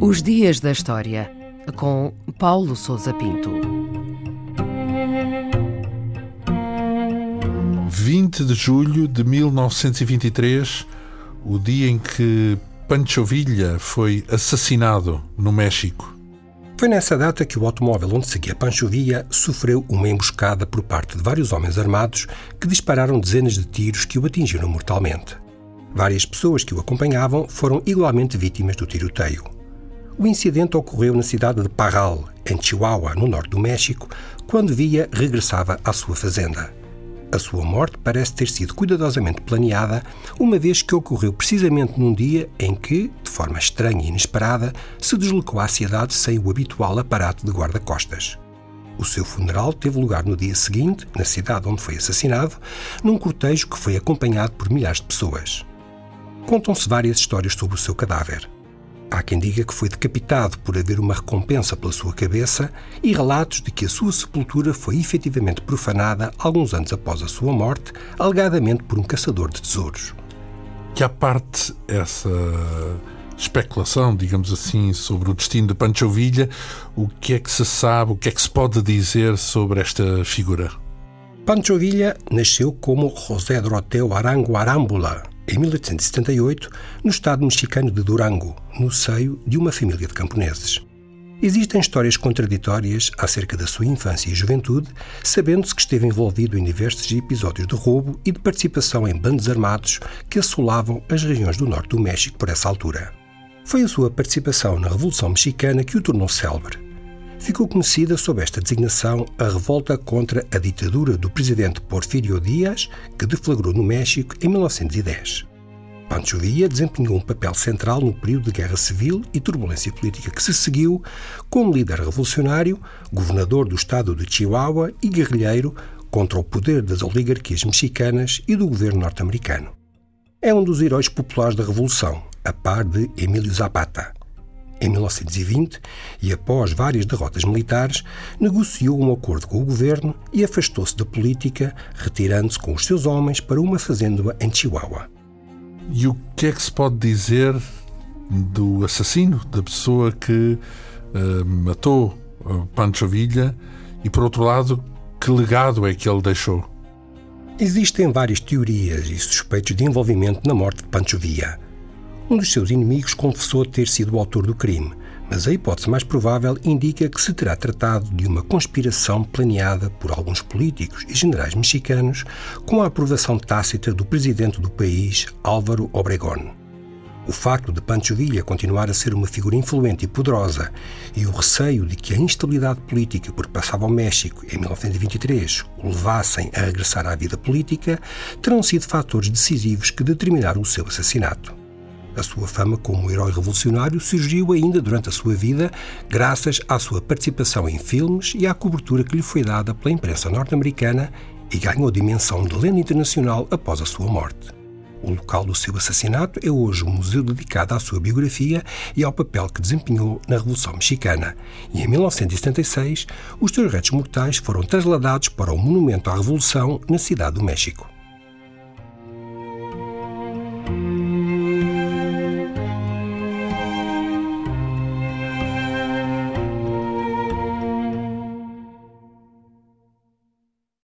Os Dias da História, com Paulo Souza Pinto. 20 de julho de 1923, o dia em que Pancho Villa foi assassinado no México. Foi nessa data que o automóvel onde seguia Pancho Villa sofreu uma emboscada por parte de vários homens armados que dispararam dezenas de tiros que o atingiram mortalmente. Várias pessoas que o acompanhavam foram igualmente vítimas do tiroteio. O incidente ocorreu na cidade de Parral, em Chihuahua, no norte do México, quando Villa regressava à sua fazenda. A sua morte parece ter sido cuidadosamente planeada, uma vez que ocorreu precisamente num dia em que, de forma estranha e inesperada, se deslocou à cidade sem o habitual aparato de guarda-costas. O seu funeral teve lugar no dia seguinte, na cidade onde foi assassinado, num cortejo que foi acompanhado por milhares de pessoas. Contam-se várias histórias sobre o seu cadáver. Há quem diga que foi decapitado por haver uma recompensa pela sua cabeça e relatos de que a sua sepultura foi efetivamente profanada alguns anos após a sua morte, alegadamente por um caçador de tesouros. Que à parte essa especulação, digamos assim, sobre o destino de Pancho Villa, o que é que se sabe, o que é que se pode dizer sobre esta figura? Pancho Villa nasceu como José Doroteo Arango Arambula, em 1878, no estado mexicano de Durango, no seio de uma família de camponeses. Existem histórias contraditórias acerca da sua infância e juventude, sabendo-se que esteve envolvido em diversos episódios de roubo e de participação em bandos armados que assolavam as regiões do norte do México por essa altura. Foi a sua participação na Revolução Mexicana que o tornou célebre. Ficou conhecida sob esta designação a revolta contra a ditadura do presidente Porfirio Díaz, que deflagrou no México em 1910. Pancho Villa desempenhou um papel central no período de guerra civil e turbulência política que se seguiu, como líder revolucionário, governador do estado de Chihuahua e guerrilheiro contra o poder das oligarquias mexicanas e do governo norte-americano. É um dos heróis populares da Revolução, a par de Emílio Zapata. Em 1920, e após várias derrotas militares, negociou um acordo com o governo e afastou-se da política, retirando-se com os seus homens para uma fazenda em Chihuahua. E o que é que se pode dizer do assassino, da pessoa que uh, matou uh, Pancho Villa e, por outro lado, que legado é que ele deixou? Existem várias teorias e suspeitos de envolvimento na morte de Pancho Villa. Um dos seus inimigos confessou ter sido o autor do crime, mas a hipótese mais provável indica que se terá tratado de uma conspiração planeada por alguns políticos e generais mexicanos com a aprovação tácita do presidente do país, Álvaro Obregón. O facto de Pancho Villa continuar a ser uma figura influente e poderosa e o receio de que a instabilidade política por que passava ao México em 1923 o levassem a regressar à vida política terão sido fatores decisivos que determinaram o seu assassinato. A sua fama como herói revolucionário surgiu ainda durante a sua vida, graças à sua participação em filmes e à cobertura que lhe foi dada pela imprensa norte-americana e ganhou dimensão de lenda internacional após a sua morte. O local do seu assassinato é hoje um museu dedicado à sua biografia e ao papel que desempenhou na Revolução Mexicana. E em 1976, os seus restos mortais foram trasladados para o Monumento à Revolução na Cidade do México.